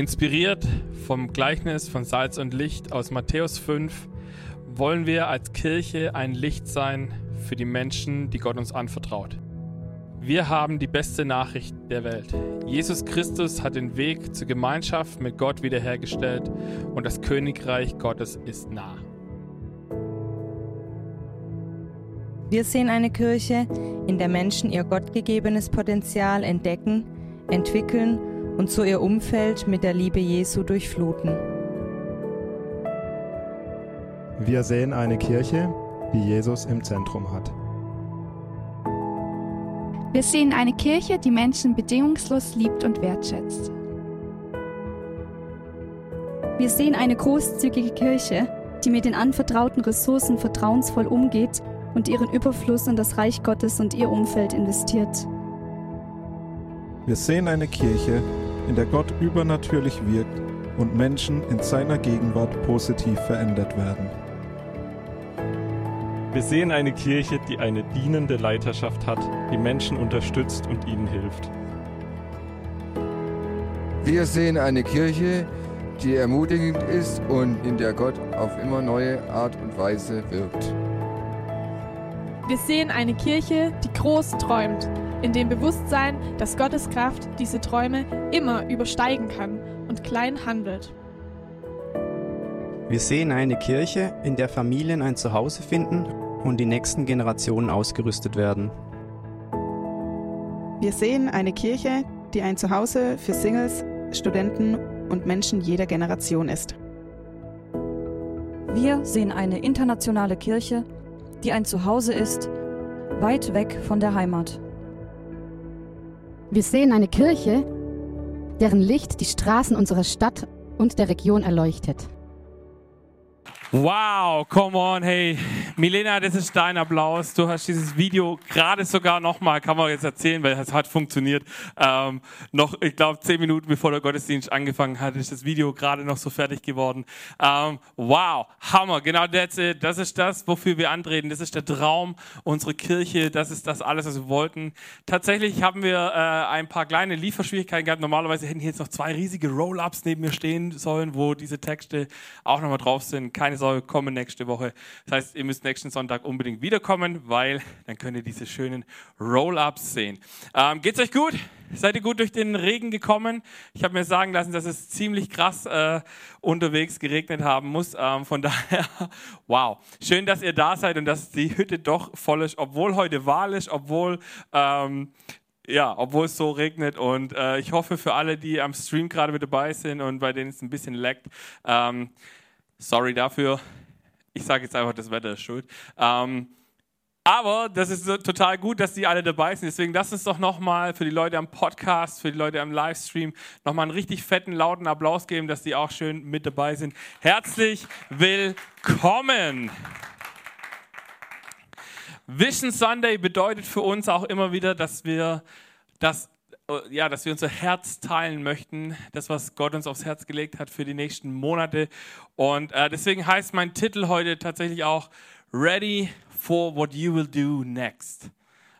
Inspiriert vom Gleichnis von Salz und Licht aus Matthäus 5 wollen wir als Kirche ein Licht sein für die Menschen, die Gott uns anvertraut. Wir haben die beste Nachricht der Welt. Jesus Christus hat den Weg zur Gemeinschaft mit Gott wiederhergestellt und das Königreich Gottes ist nah. Wir sehen eine Kirche, in der Menschen ihr gottgegebenes Potenzial entdecken, entwickeln und so ihr Umfeld mit der Liebe Jesu durchfluten. Wir sehen eine Kirche, die Jesus im Zentrum hat. Wir sehen eine Kirche, die Menschen bedingungslos liebt und wertschätzt. Wir sehen eine großzügige Kirche, die mit den anvertrauten Ressourcen vertrauensvoll umgeht und ihren Überfluss in das Reich Gottes und ihr Umfeld investiert. Wir sehen eine Kirche, in der Gott übernatürlich wirkt und Menschen in seiner Gegenwart positiv verändert werden. Wir sehen eine Kirche, die eine dienende Leiterschaft hat, die Menschen unterstützt und ihnen hilft. Wir sehen eine Kirche, die ermutigend ist und in der Gott auf immer neue Art und Weise wirkt. Wir sehen eine Kirche, die groß träumt, in dem Bewusstsein, dass Gottes Kraft diese Träume immer übersteigen kann und klein handelt. Wir sehen eine Kirche, in der Familien ein Zuhause finden und die nächsten Generationen ausgerüstet werden. Wir sehen eine Kirche, die ein Zuhause für Singles, Studenten und Menschen jeder Generation ist. Wir sehen eine internationale Kirche, die ein Zuhause ist, weit weg von der Heimat. Wir sehen eine Kirche, deren Licht die Straßen unserer Stadt und der Region erleuchtet. Wow, come on, hey. Milena, das ist dein Applaus. Du hast dieses Video gerade sogar nochmal, kann man jetzt erzählen, weil es hat funktioniert. Ähm, noch, ich glaube, zehn Minuten bevor der Gottesdienst angefangen hat, ist das Video gerade noch so fertig geworden. Ähm, wow, Hammer. Genau that's it. Das ist das, wofür wir antreten. Das ist der Traum unserer Kirche. Das ist das alles, was wir wollten. Tatsächlich haben wir äh, ein paar kleine Lieferschwierigkeiten gehabt. Normalerweise hätten hier jetzt noch zwei riesige Roll-Ups neben mir stehen sollen, wo diese Texte auch nochmal drauf sind. Keine Sorge, kommen nächste Woche. Das heißt, ihr müsst nächsten Sonntag unbedingt wiederkommen, weil dann könnt ihr diese schönen Roll-Ups sehen. Ähm, geht's euch gut? Seid ihr gut durch den Regen gekommen? Ich habe mir sagen lassen, dass es ziemlich krass äh, unterwegs geregnet haben muss. Ähm, von daher, wow. Schön, dass ihr da seid und dass die Hütte doch voll ist, obwohl heute Wahl ist, obwohl ähm, ja, obwohl es so regnet. Und äh, ich hoffe für alle, die am Stream gerade mit dabei sind und bei denen es ein bisschen leckt, ähm, sorry dafür. Ich sage jetzt einfach, das Wetter ist schuld. Ähm, aber das ist so total gut, dass die alle dabei sind. Deswegen lasst uns doch nochmal für die Leute am Podcast, für die Leute am Livestream nochmal einen richtig fetten, lauten Applaus geben, dass die auch schön mit dabei sind. Herzlich willkommen! Vision Sunday bedeutet für uns auch immer wieder, dass wir das ja, dass wir unser Herz teilen möchten, das, was Gott uns aufs Herz gelegt hat für die nächsten Monate. Und äh, deswegen heißt mein Titel heute tatsächlich auch Ready for what you will do next.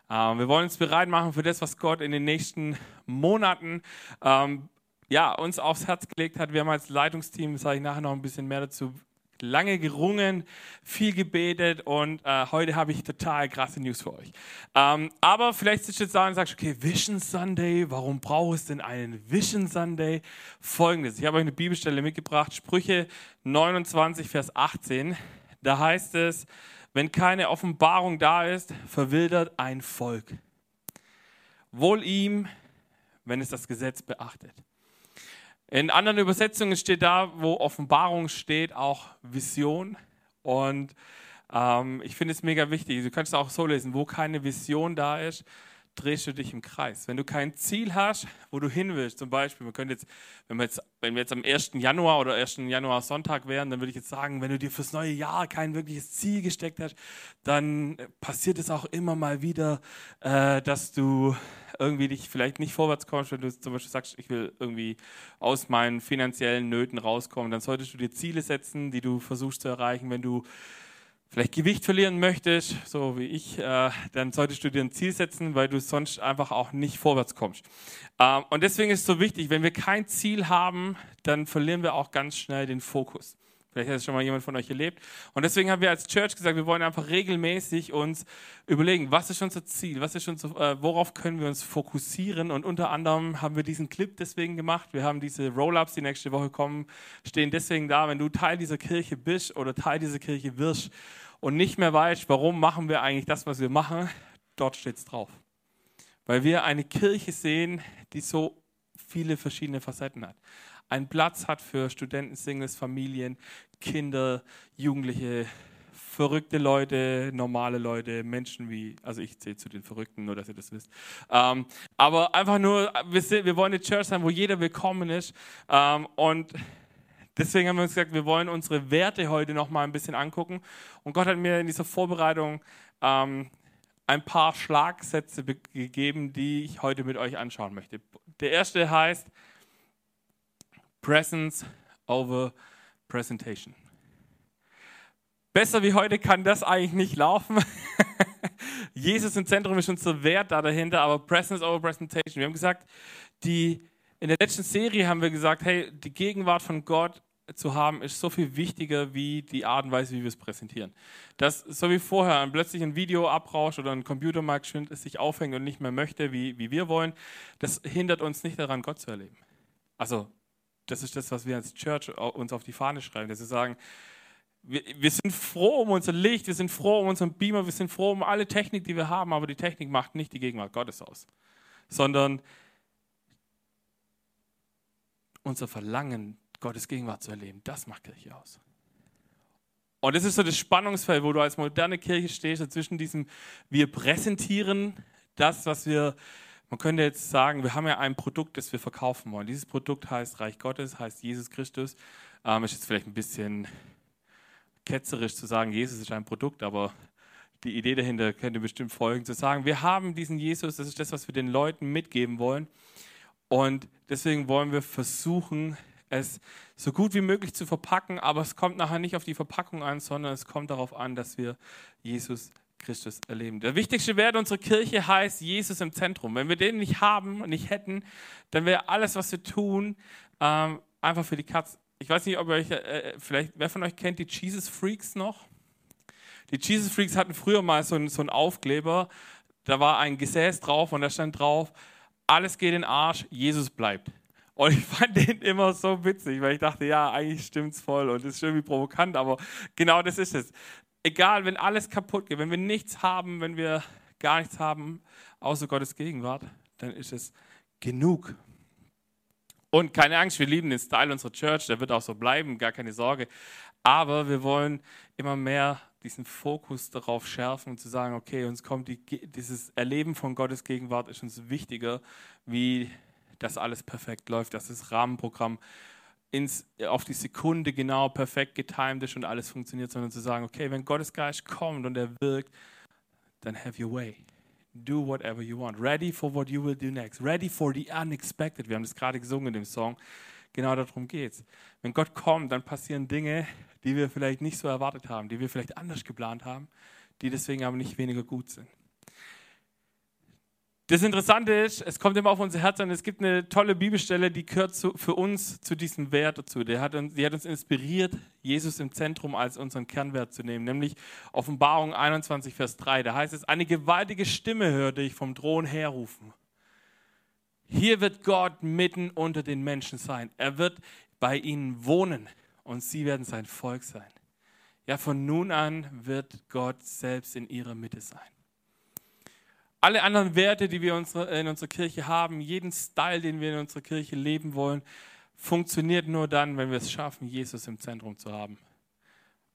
Ähm, wir wollen uns bereit machen für das, was Gott in den nächsten Monaten ähm, ja, uns aufs Herz gelegt hat. Wir haben als Leitungsteam, sage ich nachher noch ein bisschen mehr dazu, lange gerungen, viel gebetet und äh, heute habe ich total krasse News für euch. Ähm, aber vielleicht sitzt du jetzt da und sagst, okay, Vision Sunday, warum braucht es denn einen Vision Sunday? Folgendes, ich habe euch eine Bibelstelle mitgebracht, Sprüche 29, Vers 18. Da heißt es, wenn keine Offenbarung da ist, verwildert ein Volk. Wohl ihm, wenn es das Gesetz beachtet. In anderen Übersetzungen steht da, wo Offenbarung steht, auch Vision. Und ähm, ich finde es mega wichtig. Du kannst es auch so lesen, wo keine Vision da ist, drehst du dich im Kreis. Wenn du kein Ziel hast, wo du hin willst, zum Beispiel, wir können jetzt, wenn wir jetzt, wenn wir jetzt am 1. Januar oder 1. Januar Sonntag wären, dann würde ich jetzt sagen, wenn du dir fürs neue Jahr kein wirkliches Ziel gesteckt hast, dann passiert es auch immer mal wieder, äh, dass du irgendwie dich vielleicht nicht vorwärts kommst, wenn du zum Beispiel sagst, ich will irgendwie aus meinen finanziellen Nöten rauskommen, dann solltest du dir Ziele setzen, die du versuchst zu erreichen. Wenn du vielleicht Gewicht verlieren möchtest, so wie ich, äh, dann solltest du dir ein Ziel setzen, weil du sonst einfach auch nicht vorwärts kommst. Ähm, und deswegen ist es so wichtig, wenn wir kein Ziel haben, dann verlieren wir auch ganz schnell den Fokus. Vielleicht hat es schon mal jemand von euch erlebt. Und deswegen haben wir als Church gesagt, wir wollen einfach regelmäßig uns überlegen, was ist unser Ziel, was ist unser, äh, worauf können wir uns fokussieren. Und unter anderem haben wir diesen Clip deswegen gemacht. Wir haben diese Roll-ups, die nächste Woche kommen, stehen deswegen da, wenn du Teil dieser Kirche bist oder Teil dieser Kirche wirst und nicht mehr weißt, warum machen wir eigentlich das, was wir machen, dort steht es drauf. Weil wir eine Kirche sehen, die so viele verschiedene Facetten hat einen Platz hat für Studenten, Singles, Familien, Kinder, Jugendliche, verrückte Leute, normale Leute, Menschen wie, also ich zähle zu den Verrückten, nur dass ihr das wisst. Ähm, aber einfach nur, wir, sind, wir, wollen eine Church sein, wo jeder willkommen ist. Ähm, und deswegen haben wir uns gesagt, wir wollen unsere Werte heute noch mal ein bisschen angucken. Und Gott hat mir in dieser Vorbereitung ähm, ein paar Schlagsätze gegeben, die ich heute mit euch anschauen möchte. Der erste heißt, Presence over Presentation. Besser wie heute kann das eigentlich nicht laufen. Jesus im Zentrum ist unser Wert da dahinter, aber Presence over Presentation. Wir haben gesagt, die, in der letzten Serie haben wir gesagt, hey, die Gegenwart von Gott zu haben, ist so viel wichtiger wie die Art und Weise, wie wir es präsentieren. Dass so wie vorher plötzlich ein Video abrauscht oder ein Computer mal sich aufhängt und nicht mehr möchte, wie, wie wir wollen, das hindert uns nicht daran, Gott zu erleben. Also das ist das, was wir als Church uns auf die Fahne schreiben, dass wir sagen, wir, wir, sind froh um unser Licht, wir sind froh um unseren Beamer, wir sind froh um alle Technik, die wir haben, aber die Technik macht nicht die Gegenwart Gottes aus, sondern unser Verlangen, Gottes Gegenwart zu erleben, das macht Kirche aus. Und das ist so das Spannungsfeld, wo du als moderne Kirche stehst, zwischen diesem, wir präsentieren das, was wir man könnte jetzt sagen, wir haben ja ein Produkt, das wir verkaufen wollen. Dieses Produkt heißt Reich Gottes, heißt Jesus Christus. Ähm, ist jetzt vielleicht ein bisschen ketzerisch zu sagen, Jesus ist ein Produkt, aber die Idee dahinter könnte bestimmt folgen, zu sagen, wir haben diesen Jesus, das ist das, was wir den Leuten mitgeben wollen. Und deswegen wollen wir versuchen, es so gut wie möglich zu verpacken, aber es kommt nachher nicht auf die Verpackung an, sondern es kommt darauf an, dass wir Jesus Christus erleben. Der wichtigste Wert unserer Kirche heißt Jesus im Zentrum. Wenn wir den nicht haben, nicht hätten, dann wäre alles, was wir tun, ähm, einfach für die Katz. Ich weiß nicht, ob ihr euch, äh, vielleicht, wer von euch kennt die Jesus Freaks noch? Die Jesus Freaks hatten früher mal so einen, Aufkleber, da war ein Gesäß drauf und da stand drauf, alles geht in den Arsch, Jesus bleibt. Und ich fand den immer so witzig, weil ich dachte, ja, eigentlich stimmt's voll und das ist irgendwie provokant, aber genau das ist es egal, wenn alles kaputt geht, wenn wir nichts haben, wenn wir gar nichts haben, außer Gottes Gegenwart, dann ist es genug. Und keine Angst, wir lieben den Style unserer Church, der wird auch so bleiben, gar keine Sorge. Aber wir wollen immer mehr diesen Fokus darauf schärfen zu sagen, okay, uns kommt die, dieses Erleben von Gottes Gegenwart ist uns wichtiger, wie das alles perfekt läuft, dass das Rahmenprogramm ins, auf die Sekunde genau perfekt getimed ist und alles funktioniert, sondern zu sagen, okay, wenn Gottes Geist kommt und er wirkt, dann have your way. Do whatever you want. Ready for what you will do next. Ready for the unexpected. Wir haben das gerade gesungen in dem Song. Genau darum geht's. Wenn Gott kommt, dann passieren Dinge, die wir vielleicht nicht so erwartet haben, die wir vielleicht anders geplant haben, die deswegen aber nicht weniger gut sind. Das Interessante ist, es kommt immer auf unser Herz an. Es gibt eine tolle Bibelstelle, die gehört zu, für uns zu diesem Wert dazu. Die hat, uns, die hat uns inspiriert, Jesus im Zentrum als unseren Kernwert zu nehmen, nämlich Offenbarung 21, Vers 3. Da heißt es: Eine gewaltige Stimme hörte ich vom Thron herrufen. Hier wird Gott mitten unter den Menschen sein. Er wird bei ihnen wohnen und sie werden sein Volk sein. Ja, von nun an wird Gott selbst in ihrer Mitte sein alle anderen Werte, die wir in unserer Kirche haben, jeden Style, den wir in unserer Kirche leben wollen, funktioniert nur dann, wenn wir es schaffen, Jesus im Zentrum zu haben.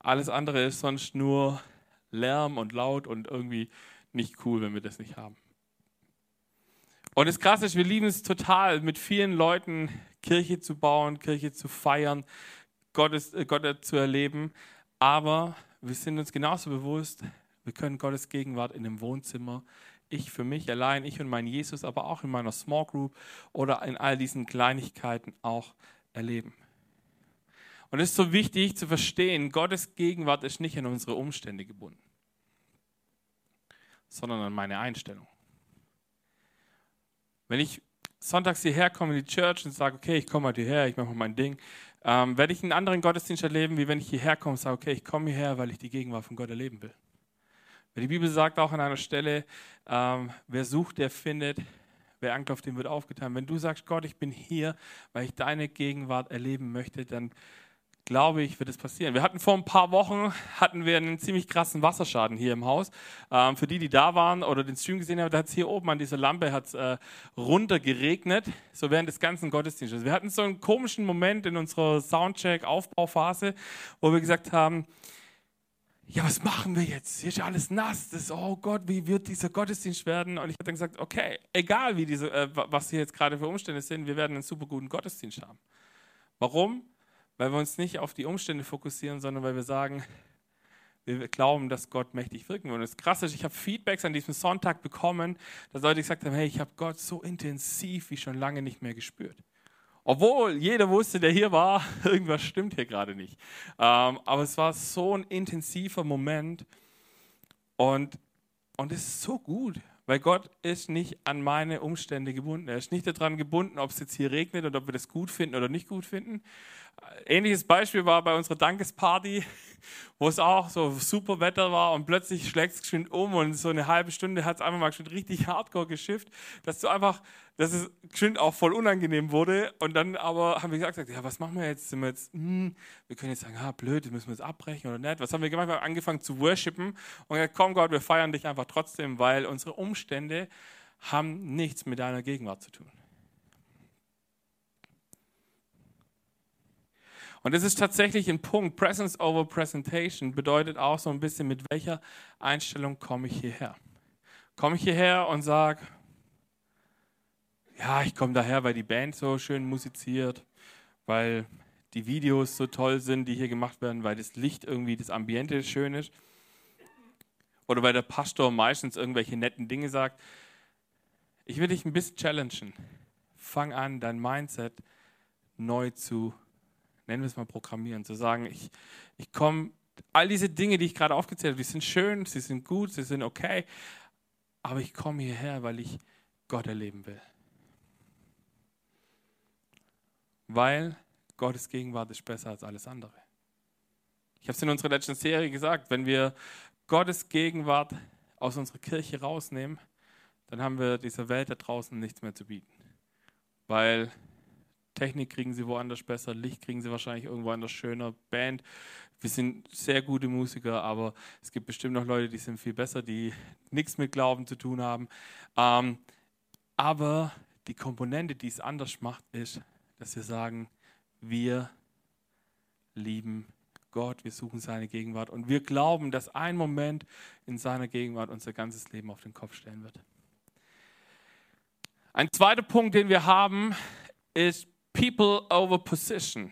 Alles andere ist sonst nur Lärm und laut und irgendwie nicht cool, wenn wir das nicht haben. Und das Krasse ist, wir lieben es total, mit vielen Leuten Kirche zu bauen, Kirche zu feiern, Gottes, äh, Gott zu erleben. Aber wir sind uns genauso bewusst, wir können Gottes Gegenwart in dem Wohnzimmer ich für mich allein, ich und mein Jesus, aber auch in meiner Small Group oder in all diesen Kleinigkeiten auch erleben. Und es ist so wichtig zu verstehen, Gottes Gegenwart ist nicht an unsere Umstände gebunden, sondern an meine Einstellung. Wenn ich sonntags hierher komme in die Church und sage, okay, ich komme heute hierher, ich mache mal mein Ding, ähm, werde ich einen anderen Gottesdienst erleben, wie wenn ich hierher komme und sage, okay, ich komme hierher, weil ich die Gegenwart von Gott erleben will. Die Bibel sagt auch an einer Stelle, ähm, wer sucht, der findet, wer anklopft, dem wird aufgetan. Wenn du sagst, Gott, ich bin hier, weil ich deine Gegenwart erleben möchte, dann glaube ich, wird es passieren. Wir hatten vor ein paar Wochen hatten wir einen ziemlich krassen Wasserschaden hier im Haus. Ähm, für die, die da waren oder den Stream gesehen haben, da hat es hier oben an dieser Lampe hat's, äh, runter geregnet, so während des ganzen Gottesdienstes. Wir hatten so einen komischen Moment in unserer Soundcheck-Aufbauphase, wo wir gesagt haben, ja, was machen wir jetzt? Hier ist ja alles nass. Das oh Gott, wie wird dieser Gottesdienst werden? Und ich habe dann gesagt, okay, egal wie diese, äh, was hier jetzt gerade für Umstände sind, wir werden einen super guten Gottesdienst haben. Warum? Weil wir uns nicht auf die Umstände fokussieren, sondern weil wir sagen, wir glauben, dass Gott mächtig wirken wird. Und das Krasse ist, ich habe Feedbacks an diesem Sonntag bekommen, dass Leute gesagt haben, hey, ich habe Gott so intensiv wie schon lange nicht mehr gespürt. Obwohl jeder wusste, der hier war, irgendwas stimmt hier gerade nicht. Ähm, aber es war so ein intensiver Moment und, und es ist so gut, weil Gott ist nicht an meine Umstände gebunden. Er ist nicht daran gebunden, ob es jetzt hier regnet und ob wir das gut finden oder nicht gut finden. Ähnliches Beispiel war bei unserer Dankesparty, wo es auch so super Wetter war und plötzlich schlägt es geschwind um und so eine halbe Stunde hat es einfach mal geschwind richtig hardcore geschifft, dass du einfach, dass es geschwind auch voll unangenehm wurde und dann aber haben wir gesagt, ja, was machen wir jetzt? Sind wir jetzt, hm, wir können jetzt sagen, ah, blöd, müssen wir jetzt abbrechen oder nicht. Was haben wir gemacht? Wir haben angefangen zu worshipen und gesagt, komm Gott, wir feiern dich einfach trotzdem, weil unsere Umstände haben nichts mit deiner Gegenwart zu tun. Und das ist tatsächlich ein Punkt. Presence over Presentation bedeutet auch so ein bisschen, mit welcher Einstellung komme ich hierher. Komme ich hierher und sage, ja, ich komme daher, weil die Band so schön musiziert, weil die Videos so toll sind, die hier gemacht werden, weil das Licht irgendwie, das Ambiente schön ist. Oder weil der Pastor meistens irgendwelche netten Dinge sagt. Ich will dich ein bisschen challengen. Fang an, dein Mindset neu zu nennen wir es mal programmieren, zu sagen, ich, ich komme, all diese Dinge, die ich gerade aufgezählt habe, die sind schön, sie sind gut, sie sind okay, aber ich komme hierher, weil ich Gott erleben will. Weil Gottes Gegenwart ist besser als alles andere. Ich habe es in unserer letzten Serie gesagt, wenn wir Gottes Gegenwart aus unserer Kirche rausnehmen, dann haben wir dieser Welt da draußen nichts mehr zu bieten. Weil Technik kriegen sie woanders besser, Licht kriegen sie wahrscheinlich irgendwo anders schöner, Band. Wir sind sehr gute Musiker, aber es gibt bestimmt noch Leute, die sind viel besser, die nichts mit Glauben zu tun haben. Ähm, aber die Komponente, die es anders macht, ist, dass wir sagen, wir lieben Gott, wir suchen seine Gegenwart und wir glauben, dass ein Moment in seiner Gegenwart unser ganzes Leben auf den Kopf stellen wird. Ein zweiter Punkt, den wir haben, ist People over Position.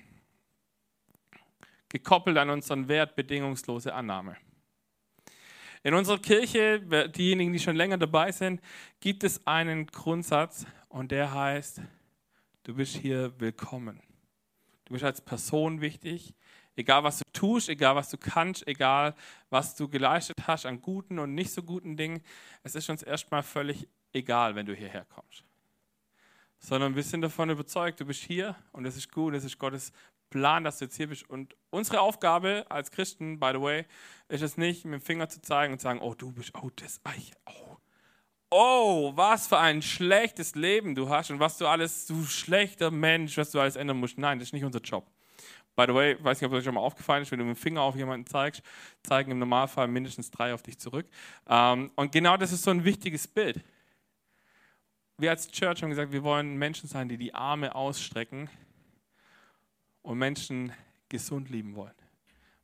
Gekoppelt an unseren Wert bedingungslose Annahme. In unserer Kirche, diejenigen, die schon länger dabei sind, gibt es einen Grundsatz und der heißt, du bist hier willkommen. Du bist als Person wichtig, egal was du tust, egal was du kannst, egal was du geleistet hast an guten und nicht so guten Dingen. Es ist uns erstmal völlig egal, wenn du hierher kommst sondern wir sind davon überzeugt, du bist hier und es ist gut, es ist Gottes Plan, dass du jetzt hier bist. Und unsere Aufgabe als Christen, by the way, ist es nicht, mit dem Finger zu zeigen und zu sagen, oh, du bist, oh, das, Eich, oh, oh, was für ein schlechtes Leben du hast und was du alles, du schlechter Mensch, was du alles ändern musst. Nein, das ist nicht unser Job. By the way, weiß nicht, ob das schon mal aufgefallen ist, wenn du mit dem Finger auf jemanden zeigst, zeigen im Normalfall mindestens drei auf dich zurück. Ähm, und genau das ist so ein wichtiges Bild wir als Church haben gesagt, wir wollen Menschen sein, die die Arme ausstrecken und Menschen gesund lieben wollen.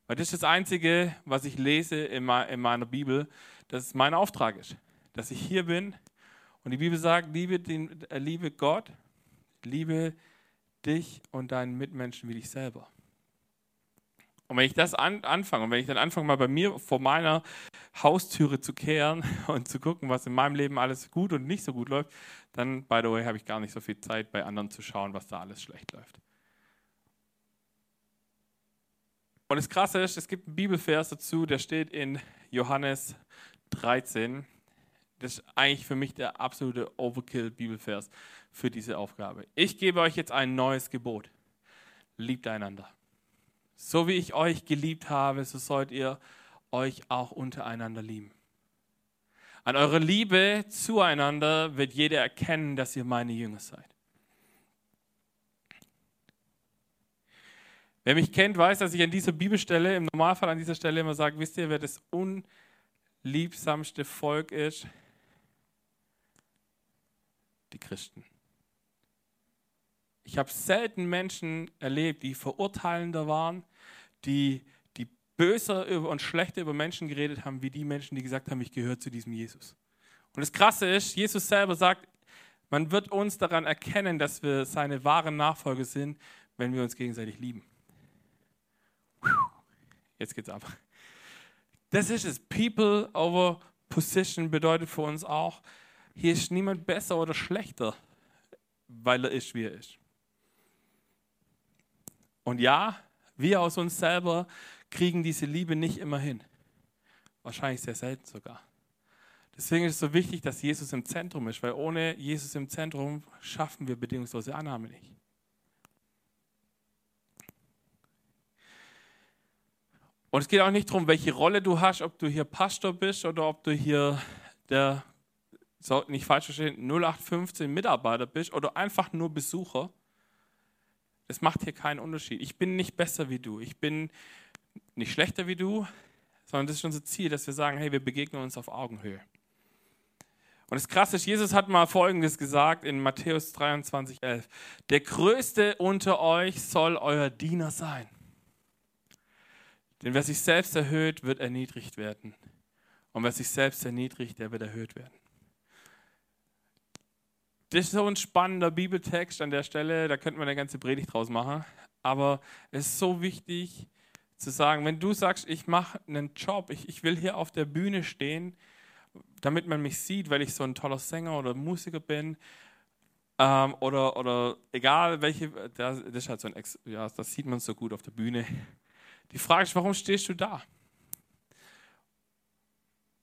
Weil das ist das Einzige, was ich lese in meiner Bibel, dass es mein Auftrag ist. Dass ich hier bin und die Bibel sagt, liebe, den, äh, liebe Gott, liebe dich und deinen Mitmenschen wie dich selber. Und wenn ich das an, anfange und wenn ich dann anfange, mal bei mir vor meiner Haustüre zu kehren und zu gucken, was in meinem Leben alles gut und nicht so gut läuft, dann, by the way, habe ich gar nicht so viel Zeit, bei anderen zu schauen, was da alles schlecht läuft. Und das Krasse ist, es gibt einen Bibelvers dazu, der steht in Johannes 13. Das ist eigentlich für mich der absolute Overkill-Bibelvers für diese Aufgabe. Ich gebe euch jetzt ein neues Gebot. Liebt einander. So wie ich euch geliebt habe, so sollt ihr euch auch untereinander lieben. An eurer Liebe zueinander wird jeder erkennen, dass ihr meine Jünger seid. Wer mich kennt, weiß, dass ich an dieser Bibelstelle, im Normalfall an dieser Stelle immer sage, wisst ihr, wer das unliebsamste Volk ist? Die Christen. Ich habe selten Menschen erlebt, die verurteilender waren, die, die böser und schlechter über Menschen geredet haben, wie die Menschen, die gesagt haben, ich gehöre zu diesem Jesus. Und das Krasse ist, Jesus selber sagt, man wird uns daran erkennen, dass wir seine wahren Nachfolger sind, wenn wir uns gegenseitig lieben. Jetzt geht's ab. Das ist es. People over Position bedeutet für uns auch, hier ist niemand besser oder schlechter, weil er ist, wie er ist. Und ja, wir aus uns selber kriegen diese Liebe nicht immer hin. Wahrscheinlich sehr selten sogar. Deswegen ist es so wichtig, dass Jesus im Zentrum ist, weil ohne Jesus im Zentrum schaffen wir bedingungslose Annahme nicht. Und es geht auch nicht darum, welche Rolle du hast, ob du hier Pastor bist oder ob du hier der, nicht falsch verstehen, 0815 Mitarbeiter bist oder einfach nur Besucher. Es macht hier keinen Unterschied. Ich bin nicht besser wie du. Ich bin nicht schlechter wie du, sondern das ist unser Ziel, dass wir sagen, hey, wir begegnen uns auf Augenhöhe. Und das Krasse ist, Jesus hat mal Folgendes gesagt in Matthäus 23, 11. Der Größte unter euch soll euer Diener sein. Denn wer sich selbst erhöht, wird erniedrigt werden. Und wer sich selbst erniedrigt, der wird erhöht werden. Das ist so ein spannender Bibeltext an der Stelle, da könnte man eine ganze Predigt draus machen. Aber es ist so wichtig zu sagen, wenn du sagst, ich mache einen Job, ich, ich will hier auf der Bühne stehen, damit man mich sieht, weil ich so ein toller Sänger oder Musiker bin, ähm, oder, oder egal welche, das, ist halt so ein, ja, das sieht man so gut auf der Bühne. Die Frage ist, warum stehst du da?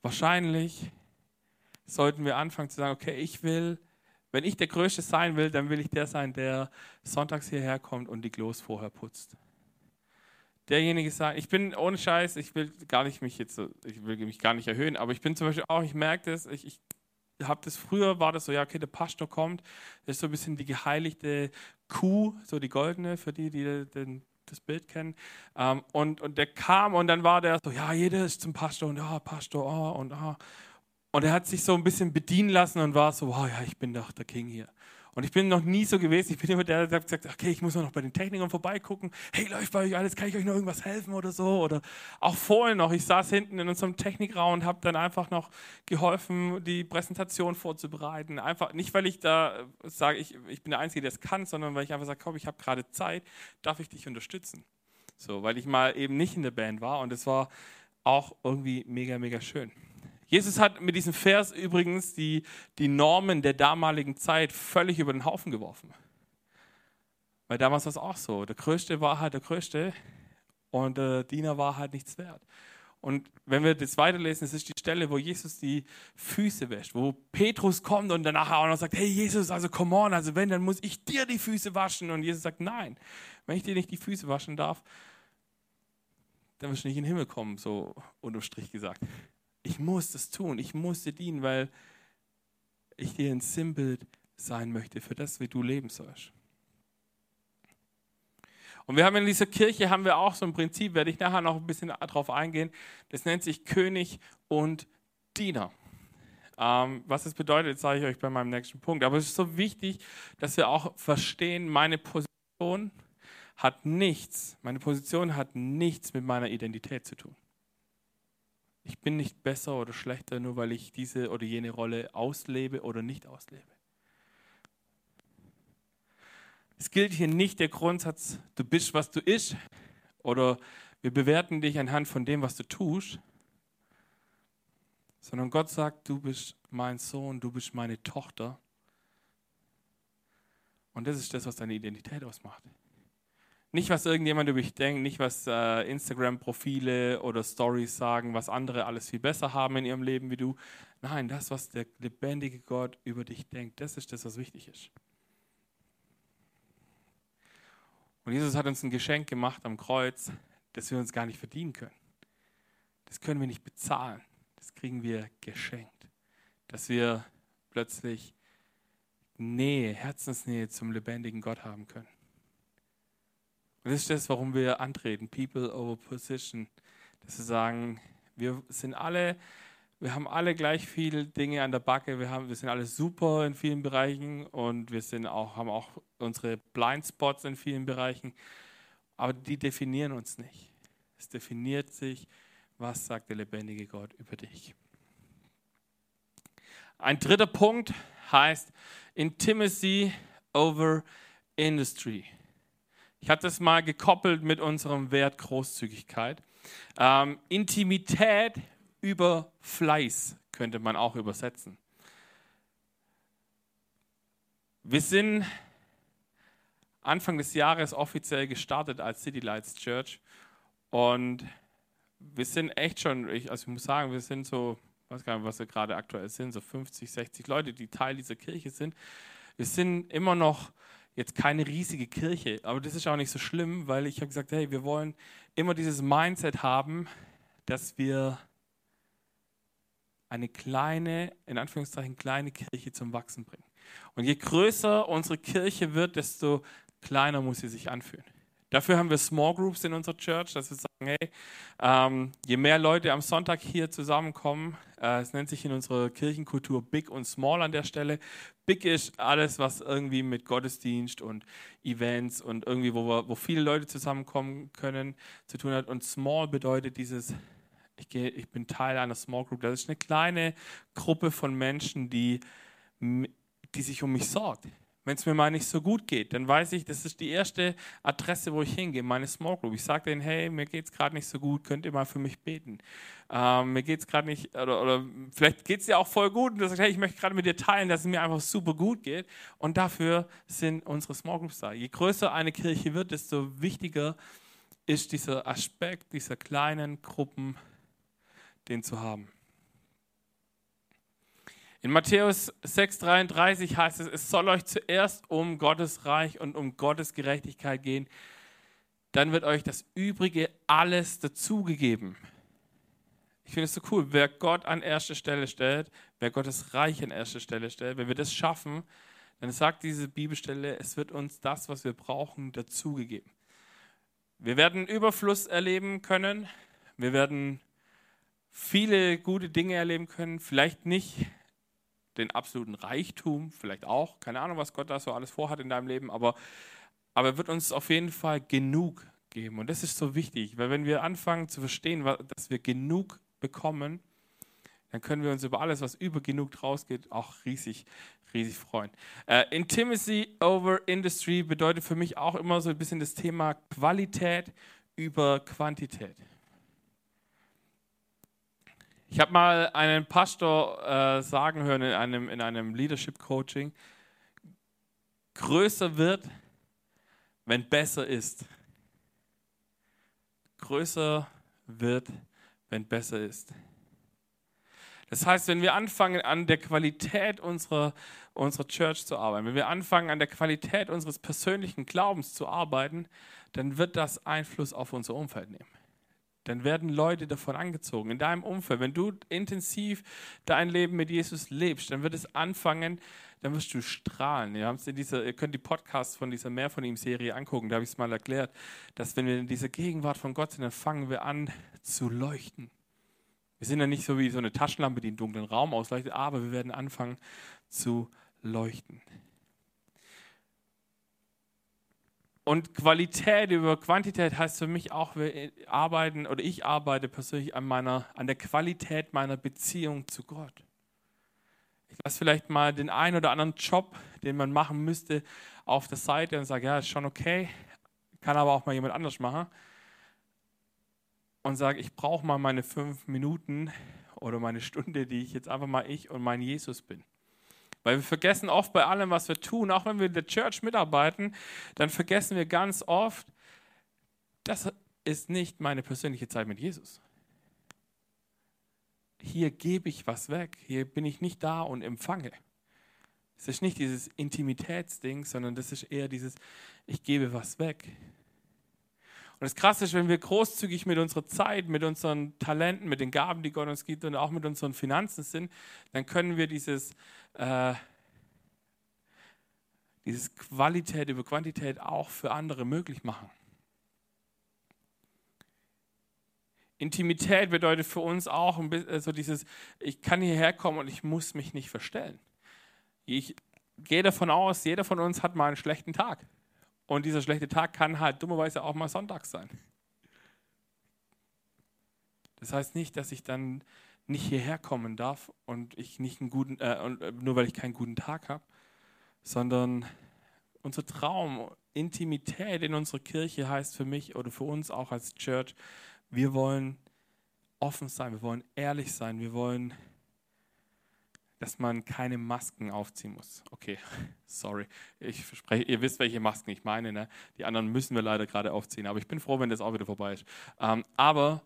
Wahrscheinlich sollten wir anfangen zu sagen, okay, ich will, wenn ich der Größte sein will, dann will ich der sein, der sonntags hierher kommt und die Klos vorher putzt. Derjenige sagt, ich bin ohne Scheiß, ich will gar nicht mich jetzt, ich will mich gar nicht erhöhen, aber ich bin zum Beispiel auch, ich merke das, ich, ich habe das früher, war das so, ja, okay, der Pastor kommt, das ist so ein bisschen die geheiligte Kuh, so die goldene, für die, die den das Bild kennen. Ähm, und, und der kam und dann war der so, ja, jeder ist zum Pastor und ja, Pastor, oh, und ah. Und er hat sich so ein bisschen bedienen lassen und war so, wow, ja, ich bin doch der King hier. Und ich bin noch nie so gewesen. Ich bin immer der, der sagt, okay, ich muss noch bei den Technikern vorbeigucken. Hey, läuft bei euch alles? Kann ich euch noch irgendwas helfen oder so? Oder auch vorhin noch. Ich saß hinten in unserem Technikraum und habe dann einfach noch geholfen, die Präsentation vorzubereiten. Einfach nicht, weil ich da sage, ich, ich bin der Einzige, der es kann, sondern weil ich einfach sage, komm, ich habe gerade Zeit, darf ich dich unterstützen? So, weil ich mal eben nicht in der Band war und es war auch irgendwie mega, mega schön. Jesus hat mit diesem Vers übrigens die, die Normen der damaligen Zeit völlig über den Haufen geworfen. Weil damals war es auch so. Der Größte war halt der Größte und der Diener war halt nichts wert. Und wenn wir das weiterlesen, das ist die Stelle, wo Jesus die Füße wäscht, wo Petrus kommt und danach auch noch sagt, hey Jesus, also come on, also wenn, dann muss ich dir die Füße waschen. Und Jesus sagt, nein, wenn ich dir nicht die Füße waschen darf, dann wirst du nicht in den Himmel kommen, so unterm Strich gesagt ich muss das tun, ich muss dir dienen, weil ich dir ein Sinnbild sein möchte für das, wie du leben sollst. Und wir haben in dieser Kirche haben wir auch so ein Prinzip, werde ich nachher noch ein bisschen darauf eingehen. Das nennt sich König und Diener. Ähm, was das bedeutet, zeige ich euch bei meinem nächsten Punkt. Aber es ist so wichtig, dass wir auch verstehen, meine Position hat nichts, meine Position hat nichts mit meiner Identität zu tun. Ich bin nicht besser oder schlechter, nur weil ich diese oder jene Rolle auslebe oder nicht auslebe. Es gilt hier nicht der Grundsatz, du bist, was du isch, oder wir bewerten dich anhand von dem, was du tust, sondern Gott sagt, du bist mein Sohn, du bist meine Tochter. Und das ist das, was deine Identität ausmacht. Nicht, was irgendjemand über dich denkt, nicht, was äh, Instagram-Profile oder Stories sagen, was andere alles viel besser haben in ihrem Leben wie du. Nein, das, was der lebendige Gott über dich denkt, das ist das, was wichtig ist. Und Jesus hat uns ein Geschenk gemacht am Kreuz, das wir uns gar nicht verdienen können. Das können wir nicht bezahlen. Das kriegen wir geschenkt. Dass wir plötzlich Nähe, Herzensnähe zum lebendigen Gott haben können. Und das ist das, warum wir antreten, People over Position. Dass wir sagen, wir sind alle, wir haben alle gleich viele Dinge an der Backe, wir, haben, wir sind alle super in vielen Bereichen und wir sind auch, haben auch unsere Blindspots in vielen Bereichen, aber die definieren uns nicht. Es definiert sich, was sagt der lebendige Gott über dich. Ein dritter Punkt heißt Intimacy over Industry. Ich habe das mal gekoppelt mit unserem Wert Großzügigkeit. Ähm, Intimität über Fleiß könnte man auch übersetzen. Wir sind Anfang des Jahres offiziell gestartet als City Lights Church und wir sind echt schon, ich, also ich muss sagen, wir sind so, ich weiß gar nicht, was wir gerade aktuell sind, so 50, 60 Leute, die Teil dieser Kirche sind. Wir sind immer noch jetzt keine riesige Kirche, aber das ist auch nicht so schlimm, weil ich habe gesagt, hey, wir wollen immer dieses Mindset haben, dass wir eine kleine, in Anführungszeichen kleine Kirche zum Wachsen bringen. Und je größer unsere Kirche wird, desto kleiner muss sie sich anfühlen. Dafür haben wir Small Groups in unserer Church, dass wir sagen, hey, ähm, je mehr Leute am Sonntag hier zusammenkommen, äh, es nennt sich in unserer Kirchenkultur Big und Small an der Stelle. Big ist alles, was irgendwie mit Gottesdienst und Events und irgendwie, wo, wir, wo viele Leute zusammenkommen können, zu tun hat. Und Small bedeutet dieses, ich, gehe, ich bin Teil einer Small Group. Das ist eine kleine Gruppe von Menschen, die, die sich um mich sorgt wenn es mir mal nicht so gut geht, dann weiß ich, das ist die erste Adresse, wo ich hingehe, meine Small Group. Ich sage denen, hey, mir geht es gerade nicht so gut, könnt ihr mal für mich beten. Ähm, mir geht es gerade nicht, oder, oder vielleicht geht es dir auch voll gut und du sagst, hey, ich möchte gerade mit dir teilen, dass es mir einfach super gut geht. Und dafür sind unsere Small Groups da. Je größer eine Kirche wird, desto wichtiger ist dieser Aspekt dieser kleinen Gruppen, den zu haben. In Matthäus 6,33 heißt es, es soll euch zuerst um Gottes Reich und um Gottes Gerechtigkeit gehen. Dann wird euch das Übrige alles dazugegeben. Ich finde es so cool, wer Gott an erste Stelle stellt, wer Gottes Reich an erste Stelle stellt, wenn wir das schaffen, dann sagt diese Bibelstelle, es wird uns das, was wir brauchen, dazugegeben. Wir werden Überfluss erleben können, wir werden viele gute Dinge erleben können, vielleicht nicht den absoluten Reichtum, vielleicht auch, keine Ahnung, was Gott da so alles vorhat in deinem Leben, aber, aber er wird uns auf jeden Fall genug geben. Und das ist so wichtig, weil wenn wir anfangen zu verstehen, dass wir genug bekommen, dann können wir uns über alles, was über genug rausgeht, auch riesig, riesig freuen. Uh, Intimacy over Industry bedeutet für mich auch immer so ein bisschen das Thema Qualität über Quantität. Ich habe mal einen Pastor äh, sagen hören in einem, in einem Leadership Coaching, größer wird, wenn besser ist. Größer wird, wenn besser ist. Das heißt, wenn wir anfangen, an der Qualität unserer, unserer Church zu arbeiten, wenn wir anfangen, an der Qualität unseres persönlichen Glaubens zu arbeiten, dann wird das Einfluss auf unser Umfeld nehmen dann werden Leute davon angezogen. In deinem Umfeld, wenn du intensiv dein Leben mit Jesus lebst, dann wird es anfangen, dann wirst du strahlen. Ihr, in dieser, ihr könnt die Podcasts von dieser Mehr von ihm Serie angucken, da habe ich es mal erklärt, dass wenn wir in dieser Gegenwart von Gott sind, dann fangen wir an zu leuchten. Wir sind ja nicht so wie so eine Taschenlampe, die einen dunklen Raum ausleuchtet, aber wir werden anfangen zu leuchten. Und Qualität über Quantität heißt für mich auch, wir arbeiten oder ich arbeite persönlich an, meiner, an der Qualität meiner Beziehung zu Gott. Ich lasse vielleicht mal den einen oder anderen Job, den man machen müsste, auf der Seite und sage, ja, ist schon okay, kann aber auch mal jemand anders machen. Und sage, ich brauche mal meine fünf Minuten oder meine Stunde, die ich jetzt einfach mal ich und mein Jesus bin. Weil wir vergessen oft bei allem, was wir tun, auch wenn wir in der Church mitarbeiten, dann vergessen wir ganz oft, das ist nicht meine persönliche Zeit mit Jesus. Hier gebe ich was weg. Hier bin ich nicht da und empfange. Es ist nicht dieses Intimitätsding, sondern das ist eher dieses, ich gebe was weg. Und das Krasse ist, wenn wir großzügig mit unserer Zeit, mit unseren Talenten, mit den Gaben, die Gott uns gibt und auch mit unseren Finanzen sind, dann können wir dieses, äh, dieses Qualität über Quantität auch für andere möglich machen. Intimität bedeutet für uns auch ein bisschen, so dieses, ich kann hierher kommen und ich muss mich nicht verstellen. Ich gehe davon aus, jeder von uns hat mal einen schlechten Tag. Und dieser schlechte Tag kann halt dummerweise auch mal Sonntag sein. Das heißt nicht, dass ich dann nicht hierher kommen darf und ich nicht einen guten, äh, äh, nur weil ich keinen guten Tag habe, sondern unser Traum, Intimität in unserer Kirche heißt für mich oder für uns auch als Church, wir wollen offen sein, wir wollen ehrlich sein, wir wollen dass man keine Masken aufziehen muss. Okay, sorry. Ich verspreche, ihr wisst, welche Masken ich meine. Ne? Die anderen müssen wir leider gerade aufziehen. Aber ich bin froh, wenn das auch wieder vorbei ist. Ähm, aber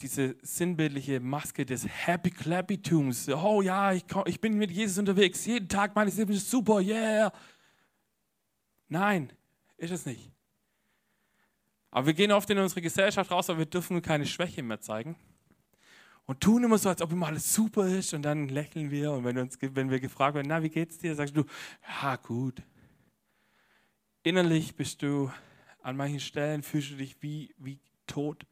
diese sinnbildliche Maske des Happy Clappy-Tums. Oh ja, ich, ich bin mit Jesus unterwegs. Jeden Tag meines Lebens ist super, yeah. Nein, ist es nicht. Aber wir gehen oft in unsere Gesellschaft raus, aber wir dürfen keine Schwäche mehr zeigen und tun immer so, als ob immer alles super ist und dann lächeln wir und wenn, uns, wenn wir gefragt werden, na, wie geht's dir, sagst du, ja, gut. Innerlich bist du an manchen Stellen, fühlst du dich wie, wie tot.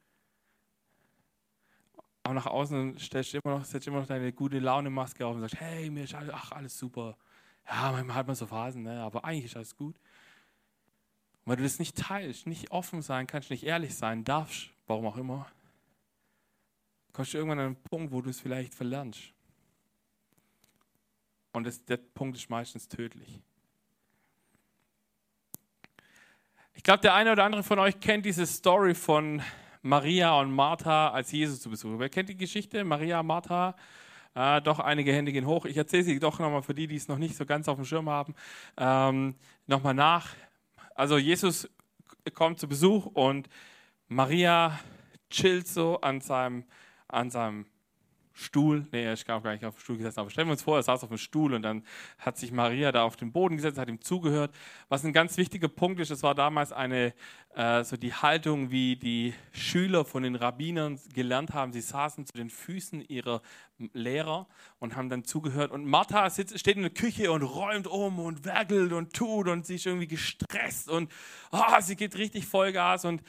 Aber nach außen stellst du immer noch, setzt immer noch deine gute Laune-Maske auf und sagst, hey, mir ist alles, ach, alles super. Ja, manchmal hat man so Phasen, ne? aber eigentlich ist alles gut. Und weil du das nicht teilst, nicht offen sein kannst, nicht ehrlich sein darfst, warum auch immer, kommst du irgendwann an einen Punkt, wo du es vielleicht verlernst. Und das, der Punkt ist meistens tödlich. Ich glaube, der eine oder andere von euch kennt diese Story von Maria und Martha, als Jesus zu Besuch. Wer kennt die Geschichte? Maria, Martha? Äh, doch, einige Hände gehen hoch. Ich erzähle sie doch nochmal für die, die es noch nicht so ganz auf dem Schirm haben, ähm, nochmal nach. Also Jesus kommt zu Besuch und Maria chillt so an seinem an seinem Stuhl, nee, er ist gar nicht auf dem Stuhl gesessen, aber stellen wir uns vor, er saß auf dem Stuhl und dann hat sich Maria da auf den Boden gesetzt, hat ihm zugehört. Was ein ganz wichtiger Punkt ist, das war damals eine, äh, so die Haltung, wie die Schüler von den Rabbinern gelernt haben. Sie saßen zu den Füßen ihrer Lehrer und haben dann zugehört. Und Martha sitzt, steht in der Küche und räumt um und werkelt und tut und sie ist irgendwie gestresst und oh, sie geht richtig Vollgas und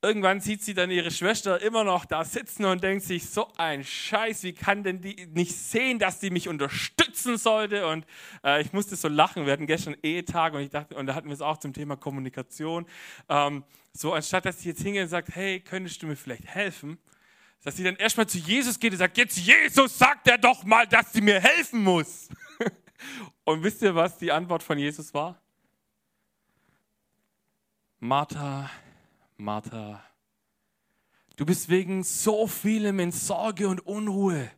Irgendwann sieht sie dann ihre Schwester immer noch da sitzen und denkt sich, so ein Scheiß, wie kann denn die nicht sehen, dass die mich unterstützen sollte? Und äh, ich musste so lachen. Wir hatten gestern Ehetag und ich dachte, und da hatten wir es auch zum Thema Kommunikation. Ähm, so anstatt dass sie jetzt hingeht und sagt, hey, könntest du mir vielleicht helfen? Dass sie dann erstmal zu Jesus geht und sagt, jetzt Jesus, sagt er doch mal, dass sie mir helfen muss. und wisst ihr, was die Antwort von Jesus war? Martha, Martha, du bist wegen so vielem in Sorge und Unruhe,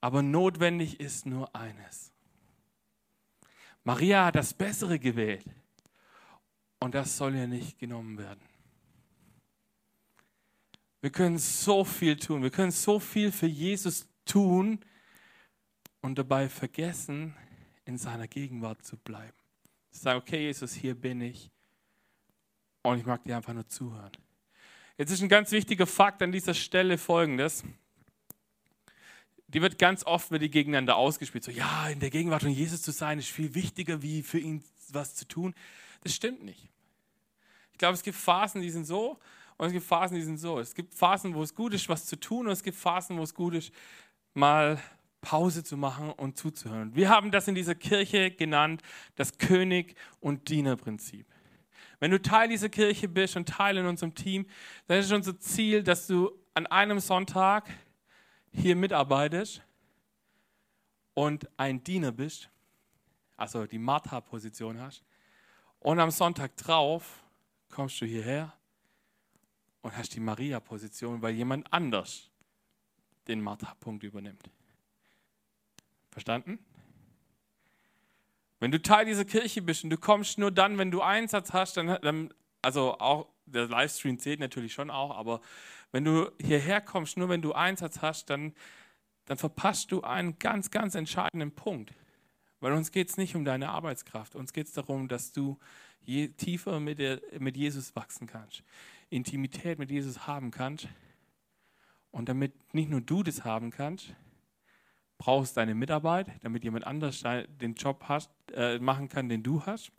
aber notwendig ist nur eines. Maria hat das Bessere gewählt und das soll ihr nicht genommen werden. Wir können so viel tun, wir können so viel für Jesus tun und dabei vergessen, in seiner Gegenwart zu bleiben. Sagen, okay, Jesus, hier bin ich. Und ich mag dir einfach nur zuhören. Jetzt ist ein ganz wichtiger Fakt an dieser Stelle folgendes. Die wird ganz oft wird die gegeneinander ausgespielt. So, ja, in der Gegenwart von Jesus zu sein, ist viel wichtiger, wie für ihn was zu tun. Das stimmt nicht. Ich glaube, es gibt Phasen, die sind so und es gibt Phasen, die sind so. Es gibt Phasen, wo es gut ist, was zu tun und es gibt Phasen, wo es gut ist, mal Pause zu machen und zuzuhören. Wir haben das in dieser Kirche genannt, das König- und Dienerprinzip. Wenn du Teil dieser Kirche bist und Teil in unserem Team, dann ist unser Ziel, dass du an einem Sonntag hier mitarbeitest und ein Diener bist, also die Martha-Position hast. Und am Sonntag drauf kommst du hierher und hast die Maria-Position, weil jemand anders den Martha-Punkt übernimmt. Verstanden? Wenn du Teil dieser Kirche bist und du kommst nur dann, wenn du Einsatz hast, dann, dann also auch der Livestream zählt natürlich schon auch, aber wenn du hierher kommst, nur wenn du Einsatz hast, dann, dann verpasst du einen ganz, ganz entscheidenden Punkt. Weil uns geht es nicht um deine Arbeitskraft, uns geht es darum, dass du je tiefer mit, der, mit Jesus wachsen kannst, Intimität mit Jesus haben kannst. Und damit nicht nur du das haben kannst, brauchst deine Mitarbeit, damit jemand anders den Job hast, äh, machen kann, den du hast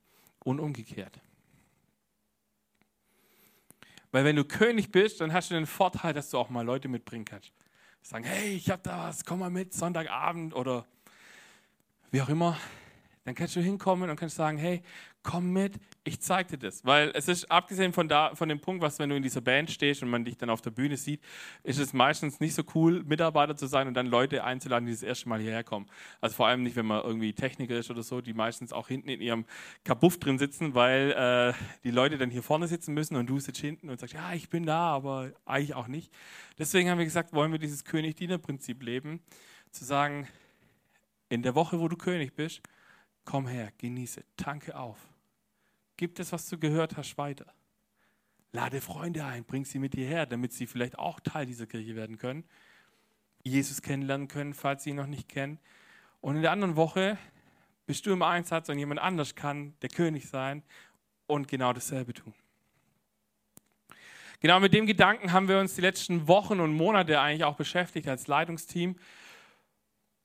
und umgekehrt. Weil wenn du König bist, dann hast du den Vorteil, dass du auch mal Leute mitbringen kannst. Sagen, hey, ich habe da was, komm mal mit, Sonntagabend oder wie auch immer. Dann kannst du hinkommen und kannst sagen, hey, komm mit, ich zeig dir das. Weil es ist, abgesehen von, da, von dem Punkt, was, wenn du in dieser Band stehst und man dich dann auf der Bühne sieht, ist es meistens nicht so cool, Mitarbeiter zu sein und dann Leute einzuladen, die das erste Mal hierher kommen. Also vor allem nicht, wenn man irgendwie Techniker ist oder so, die meistens auch hinten in ihrem Kabuff drin sitzen, weil äh, die Leute dann hier vorne sitzen müssen und du sitzt hinten und sagst, ja, ich bin da, aber eigentlich auch nicht. Deswegen haben wir gesagt, wollen wir dieses König-Diener-Prinzip leben, zu sagen, in der Woche, wo du König bist, komm her, genieße, tanke auf Gib das, was du gehört hast, weiter. Lade Freunde ein, bring sie mit hierher, damit sie vielleicht auch Teil dieser Kirche werden können, Jesus kennenlernen können, falls sie ihn noch nicht kennen. Und in der anderen Woche bist du im Einsatz und jemand anders kann der König sein und genau dasselbe tun. Genau mit dem Gedanken haben wir uns die letzten Wochen und Monate eigentlich auch beschäftigt als Leitungsteam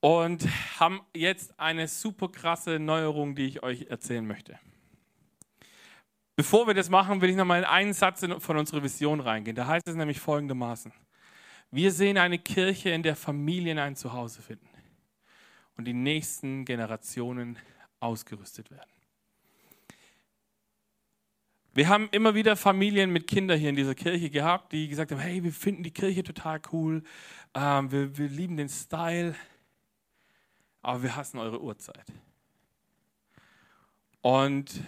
und haben jetzt eine super krasse Neuerung, die ich euch erzählen möchte. Bevor wir das machen, will ich nochmal in einen Satz von unserer Vision reingehen. Da heißt es nämlich folgendermaßen. Wir sehen eine Kirche, in der Familien ein Zuhause finden und die nächsten Generationen ausgerüstet werden. Wir haben immer wieder Familien mit Kindern hier in dieser Kirche gehabt, die gesagt haben, hey, wir finden die Kirche total cool, ähm, wir, wir lieben den Style, aber wir hassen eure Uhrzeit. Und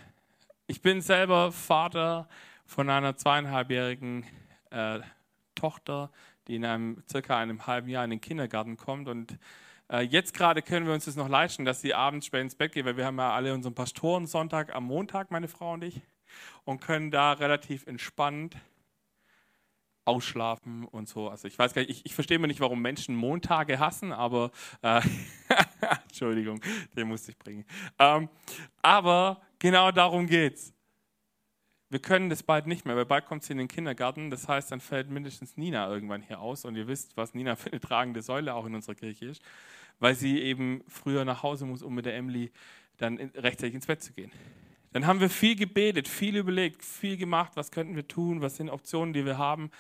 ich bin selber Vater von einer zweieinhalbjährigen äh, Tochter, die in einem circa einem halben Jahr in den Kindergarten kommt. Und äh, jetzt gerade können wir uns das noch leisten, dass sie abends spät ins Bett geht, weil wir haben ja alle unseren Pastorensonntag am Montag, meine Frau und ich, und können da relativ entspannt ausschlafen und so. Also ich weiß gar nicht, ich, ich verstehe mir nicht, warum Menschen Montage hassen, aber äh, Entschuldigung, den musste ich bringen. Ähm, aber Genau darum geht's. Wir können das bald nicht mehr, weil bald kommt sie in den Kindergarten. Das heißt, dann fällt mindestens Nina irgendwann hier aus. Und ihr wisst, was Nina für eine tragende Säule auch in unserer Kirche ist, weil sie eben früher nach Hause muss, um mit der Emily dann rechtzeitig ins Bett zu gehen. Dann haben wir viel gebetet, viel überlegt, viel gemacht, was könnten wir tun, was sind Optionen, die wir haben,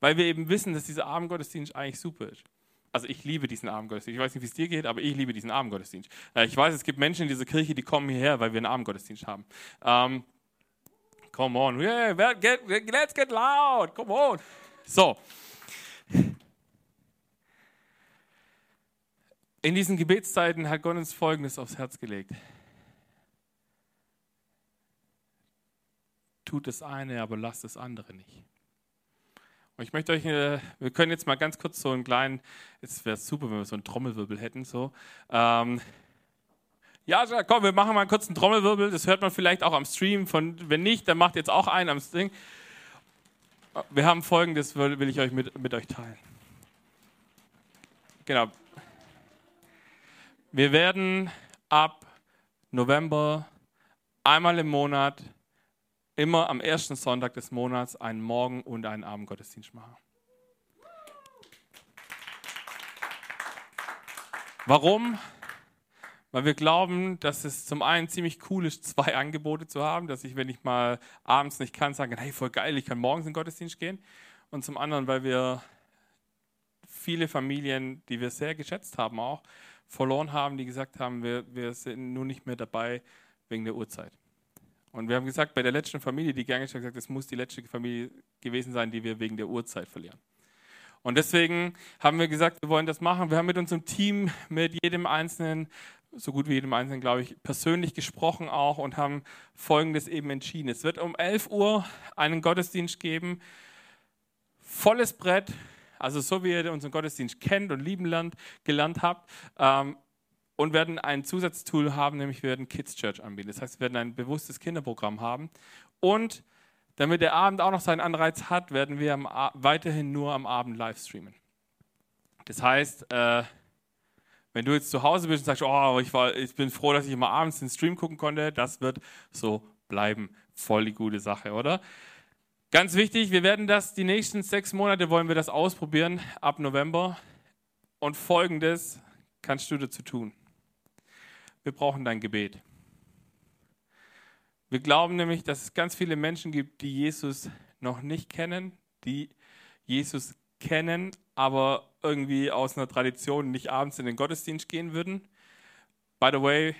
weil wir eben wissen, dass dieser Abendgottesdienst eigentlich super ist also ich liebe diesen Abendgottesdienst. Ich weiß nicht, wie es dir geht, aber ich liebe diesen Abendgottesdienst. Äh, ich weiß, es gibt Menschen in dieser Kirche, die kommen hierher, weil wir einen Abendgottesdienst haben. Um, ähm, come on, let's get loud, come on. So. In diesen Gebetszeiten hat Gott uns Folgendes aufs Herz gelegt. Tut das eine, aber lasst das andere nicht. Und ich möchte euch, äh, wir können jetzt mal ganz kurz so einen kleinen, jetzt wäre es super, wenn wir so einen Trommelwirbel hätten. So. Ähm, ja, komm, wir machen mal einen kurzen Trommelwirbel. Das hört man vielleicht auch am Stream. Von, wenn nicht, dann macht jetzt auch einen am Stream. Wir haben folgendes, will, will ich euch mit, mit euch teilen. Genau. Wir werden ab November einmal im Monat immer am ersten Sonntag des Monats einen Morgen- und einen Abendgottesdienst machen. Warum? Weil wir glauben, dass es zum einen ziemlich cool ist, zwei Angebote zu haben, dass ich, wenn ich mal abends nicht kann, sagen hey, voll geil, ich kann morgens in den Gottesdienst gehen. Und zum anderen, weil wir viele Familien, die wir sehr geschätzt haben, auch verloren haben, die gesagt haben, wir, wir sind nur nicht mehr dabei wegen der Uhrzeit. Und wir haben gesagt, bei der letzten Familie, die gegangen ist, gesagt, es muss die letzte Familie gewesen sein, die wir wegen der Uhrzeit verlieren. Und deswegen haben wir gesagt, wir wollen das machen. Wir haben mit unserem Team, mit jedem Einzelnen, so gut wie jedem Einzelnen, glaube ich, persönlich gesprochen auch und haben Folgendes eben entschieden. Es wird um 11 Uhr einen Gottesdienst geben, volles Brett, also so wie ihr unseren Gottesdienst kennt und lieben lernt, gelernt habt. Ähm, und werden ein Zusatztool haben, nämlich wir werden Kids Church anbieten. Das heißt, wir werden ein bewusstes Kinderprogramm haben. Und damit der Abend auch noch seinen Anreiz hat, werden wir am, weiterhin nur am Abend live streamen. Das heißt, äh, wenn du jetzt zu Hause bist und sagst, oh, ich, war, ich bin froh, dass ich immer abends den Stream gucken konnte, das wird so bleiben. Voll die gute Sache, oder? Ganz wichtig, wir werden das die nächsten sechs Monate wollen wir das ausprobieren ab November. Und folgendes kannst du dazu tun. Wir brauchen dein Gebet. Wir glauben nämlich, dass es ganz viele Menschen gibt, die Jesus noch nicht kennen, die Jesus kennen, aber irgendwie aus einer Tradition nicht abends in den Gottesdienst gehen würden. By the way,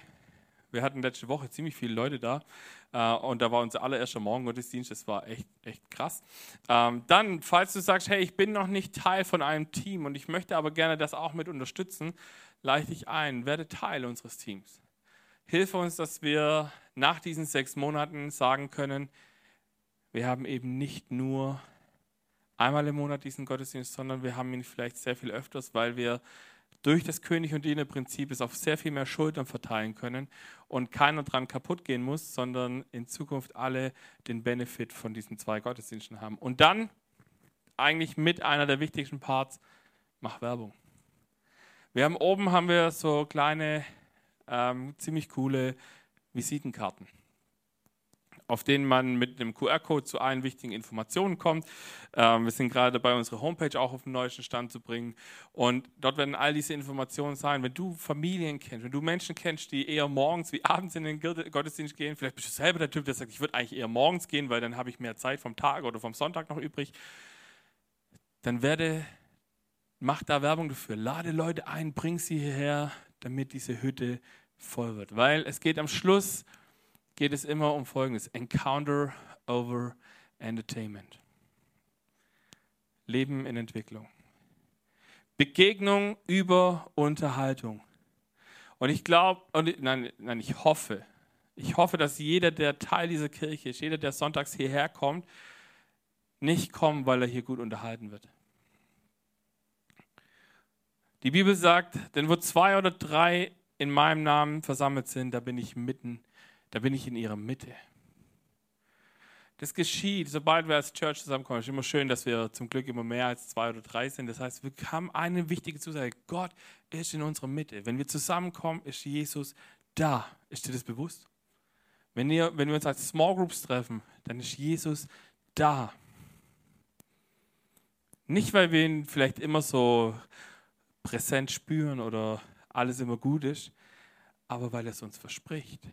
wir hatten letzte Woche ziemlich viele Leute da äh, und da war unser allererster Morgengottesdienst, das war echt, echt krass. Ähm, dann, falls du sagst, hey, ich bin noch nicht Teil von einem Team und ich möchte aber gerne das auch mit unterstützen, leite dich ein, werde Teil unseres Teams. Hilfe uns, dass wir nach diesen sechs Monaten sagen können, wir haben eben nicht nur einmal im Monat diesen Gottesdienst, sondern wir haben ihn vielleicht sehr viel öfters, weil wir durch das König- und Diener-Prinzip es auf sehr viel mehr Schultern verteilen können und keiner dran kaputt gehen muss, sondern in Zukunft alle den Benefit von diesen zwei Gottesdiensten haben. Und dann eigentlich mit einer der wichtigsten Parts, mach Werbung. Wir haben oben haben wir so kleine, ähm, ziemlich coole Visitenkarten auf denen man mit einem QR-Code zu allen wichtigen Informationen kommt. Ähm, wir sind gerade dabei, unsere Homepage auch auf den neuesten Stand zu bringen. Und dort werden all diese Informationen sein. Wenn du Familien kennst, wenn du Menschen kennst, die eher morgens wie abends in den Gottesdienst gehen, vielleicht bist du selber der Typ, der sagt, ich würde eigentlich eher morgens gehen, weil dann habe ich mehr Zeit vom Tag oder vom Sonntag noch übrig. Dann werde, mach da Werbung dafür. Lade Leute ein, bring sie hierher, damit diese Hütte voll wird. Weil es geht am Schluss geht es immer um Folgendes. Encounter over Entertainment. Leben in Entwicklung. Begegnung über Unterhaltung. Und ich glaube, nein, nein, ich hoffe, ich hoffe, dass jeder, der Teil dieser Kirche ist, jeder, der sonntags hierher kommt, nicht kommt, weil er hier gut unterhalten wird. Die Bibel sagt, denn wo zwei oder drei in meinem Namen versammelt sind, da bin ich mitten da bin ich in ihrer Mitte. Das geschieht, sobald wir als Church zusammenkommen. Es ist immer schön, dass wir zum Glück immer mehr als zwei oder drei sind. Das heißt, wir haben eine wichtige Zusage. Gott ist in unserer Mitte. Wenn wir zusammenkommen, ist Jesus da. Ist dir das bewusst? Wenn, ihr, wenn wir uns als Small Groups treffen, dann ist Jesus da. Nicht, weil wir ihn vielleicht immer so präsent spüren oder alles immer gut ist, aber weil er es uns verspricht.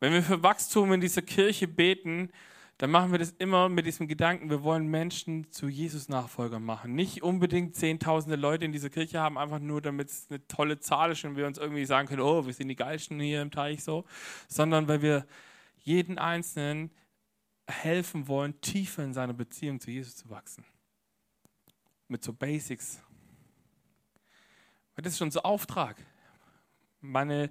Wenn wir für Wachstum in dieser Kirche beten, dann machen wir das immer mit diesem Gedanken, wir wollen Menschen zu Jesus-Nachfolgern machen. Nicht unbedingt zehntausende Leute in dieser Kirche haben, einfach nur, damit es eine tolle Zahl ist und wir uns irgendwie sagen können, oh, wir sind die Geilsten hier im Teich so, sondern weil wir jeden Einzelnen helfen wollen, tiefer in seiner Beziehung zu Jesus zu wachsen. Mit so Basics. Das ist unser Auftrag. Meine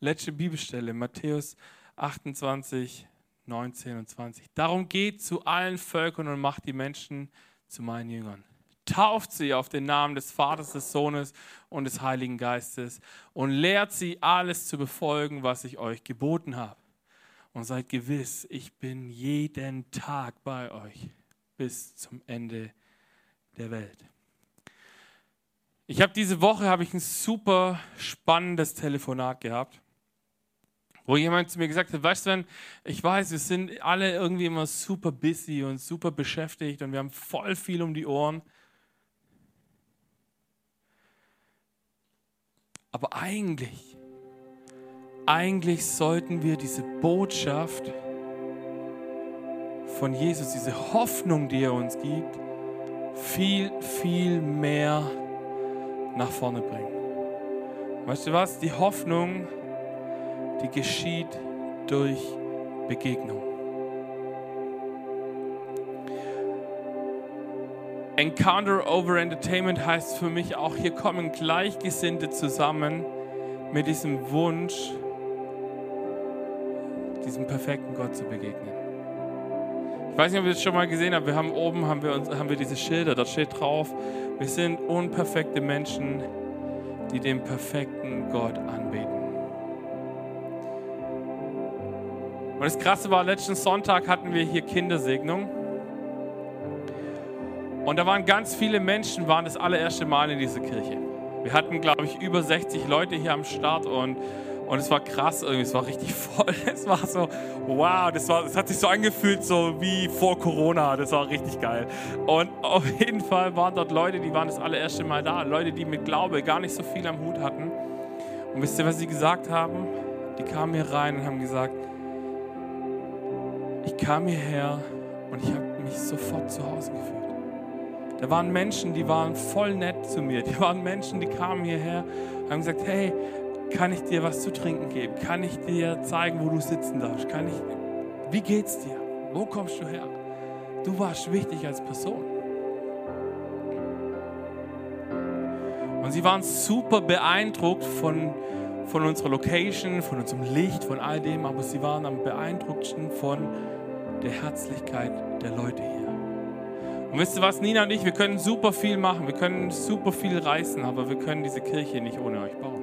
letzte Bibelstelle, Matthäus 28, 19 und 20. Darum geht zu allen Völkern und macht die Menschen zu meinen Jüngern. Tauft sie auf den Namen des Vaters, des Sohnes und des Heiligen Geistes und lehrt sie alles zu befolgen, was ich euch geboten habe. Und seid gewiss, ich bin jeden Tag bei euch bis zum Ende der Welt. Ich habe diese Woche habe ich ein super spannendes Telefonat gehabt wo jemand zu mir gesagt hat, weißt du, wenn ich weiß, wir sind alle irgendwie immer super busy und super beschäftigt und wir haben voll viel um die Ohren. Aber eigentlich, eigentlich sollten wir diese Botschaft von Jesus, diese Hoffnung, die er uns gibt, viel, viel mehr nach vorne bringen. Weißt du was? Die Hoffnung, die geschieht durch Begegnung. Encounter over Entertainment heißt für mich auch, hier kommen Gleichgesinnte zusammen mit diesem Wunsch, diesem perfekten Gott zu begegnen. Ich weiß nicht, ob ihr das schon mal gesehen habt. Wir haben oben haben wir, uns, haben wir diese Schilder, da steht drauf, wir sind unperfekte Menschen, die den perfekten Gott anbeten. Und das Krasse war, letzten Sonntag hatten wir hier Kindersegnung. Und da waren ganz viele Menschen, waren das allererste Mal in dieser Kirche. Wir hatten, glaube ich, über 60 Leute hier am Start und, und es war krass, irgendwie, es war richtig voll. Es war so, wow, das, war, das hat sich so angefühlt, so wie vor Corona. Das war richtig geil. Und auf jeden Fall waren dort Leute, die waren das allererste Mal da. Leute, die mit Glaube gar nicht so viel am Hut hatten. Und wisst ihr, was sie gesagt haben? Die kamen hier rein und haben gesagt, ich kam hierher und ich habe mich sofort zu Hause gefühlt. Da waren Menschen, die waren voll nett zu mir. Die waren Menschen, die kamen hierher und haben gesagt, hey, kann ich dir was zu trinken geben? Kann ich dir zeigen, wo du sitzen darfst? Kann ich, wie geht's dir? Wo kommst du her? Du warst wichtig als Person. Und sie waren super beeindruckt von, von unserer Location, von unserem Licht, von all dem, aber sie waren am beeindrucktesten von der Herzlichkeit der Leute hier. Und wisst ihr was, Nina und ich, wir können super viel machen, wir können super viel reißen, aber wir können diese Kirche nicht ohne euch bauen.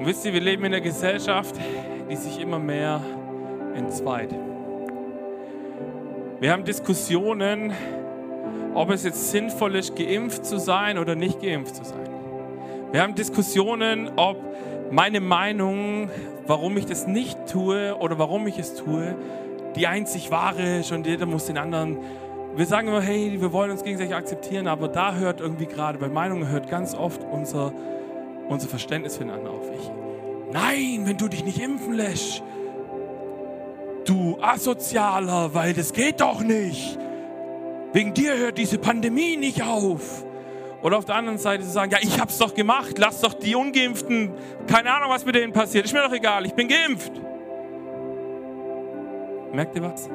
Und wisst ihr, wir leben in einer Gesellschaft, die sich immer mehr entzweit. Wir haben Diskussionen, ob es jetzt sinnvoll ist, geimpft zu sein oder nicht geimpft zu sein. Wir haben Diskussionen, ob meine Meinung, warum ich das nicht tue oder warum ich es tue, die einzig wahre ist und jeder muss den anderen. Wir sagen immer, hey, wir wollen uns gegenseitig akzeptieren, aber da hört irgendwie gerade, bei Meinungen hört ganz oft unser, unser Verständnis für den anderen auf. Ich, nein, wenn du dich nicht impfen lässt, du Asozialer, weil das geht doch nicht. Wegen dir hört diese Pandemie nicht auf. Oder auf der anderen Seite zu sagen, ja, ich hab's doch gemacht, lass doch die Ungeimpften, keine Ahnung, was mit denen passiert, ist mir doch egal, ich bin geimpft. Merkt ihr was?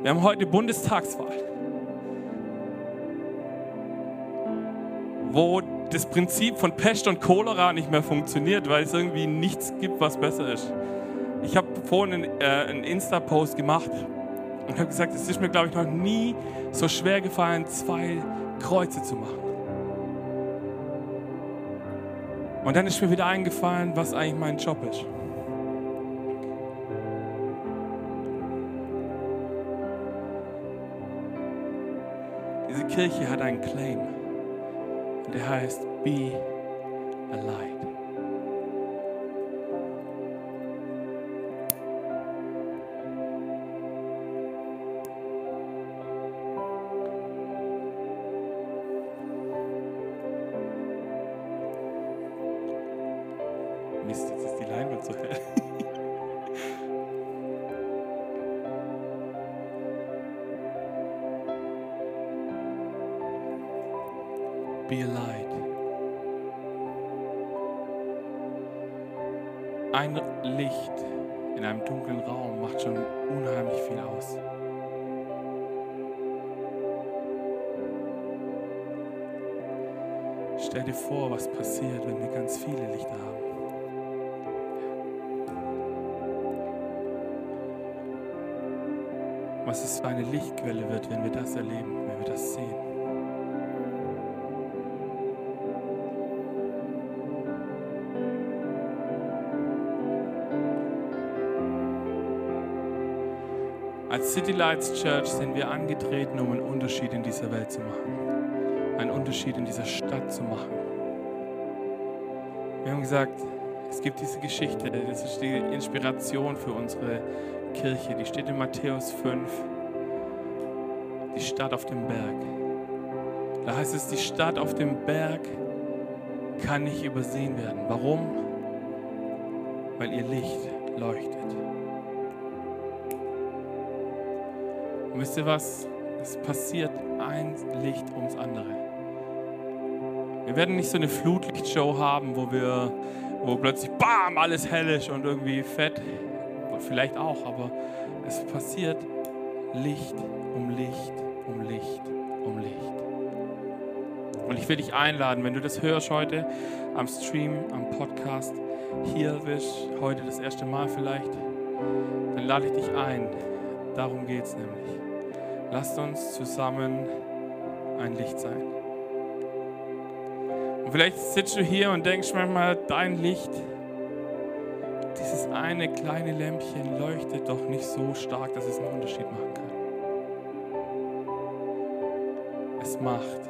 Wir haben heute Bundestagswahl, wo das Prinzip von Pest und Cholera nicht mehr funktioniert, weil es irgendwie nichts gibt, was besser ist. Ich habe vorhin einen, äh, einen Insta-Post gemacht und habe gesagt, es ist mir, glaube ich, noch nie so schwer gefallen, zwei Kreuze zu machen. Und dann ist mir wieder eingefallen, was eigentlich mein Job ist. Diese Kirche hat einen Claim. Der heißt Be a Light. Mist, jetzt ist die Leinwand so hell. Be a light. Ein Licht in einem dunklen Raum macht schon unheimlich viel aus. Stell dir vor, was passiert, wenn wir ganz viele Lichter haben. Was es für eine Lichtquelle wird, wenn wir das erleben, wenn wir das sehen. Als City Lights Church sind wir angetreten, um einen Unterschied in dieser Welt zu machen. Einen Unterschied in dieser Stadt zu machen. Wir haben gesagt, es gibt diese Geschichte, das ist die Inspiration für unsere Kirche. Die steht in Matthäus 5. Die Stadt auf dem Berg. Da heißt es, die Stadt auf dem Berg kann nicht übersehen werden. Warum? Weil ihr Licht leuchtet. Und wisst ihr was? Es passiert ein Licht ums andere. Wir werden nicht so eine Flutlichtshow haben, wo wir, wo plötzlich BAM, alles hell ist und irgendwie fett. Vielleicht auch, aber es passiert Licht um Licht um Licht um Licht. Und ich will dich einladen, wenn du das hörst heute am Stream, am Podcast, hier bist, heute das erste Mal vielleicht, dann lade ich dich ein. Darum geht es nämlich. Lasst uns zusammen ein Licht sein. Und vielleicht sitzt du hier und denkst manchmal, dein Licht dieses eine kleine Lämpchen leuchtet doch nicht so stark, dass es einen Unterschied machen kann. Es macht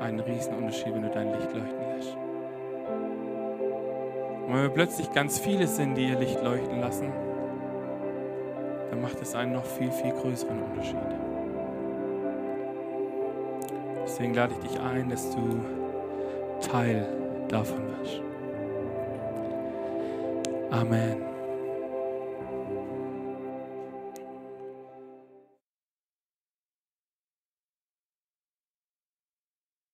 einen riesen Unterschied, wenn du dein Licht leuchten lässt. Und wenn wir plötzlich ganz viele sind, die ihr Licht leuchten lassen, dann macht es einen noch viel, viel größeren Unterschied. Deswegen lade ich dich ein, dass du Teil davon wirst. Amen.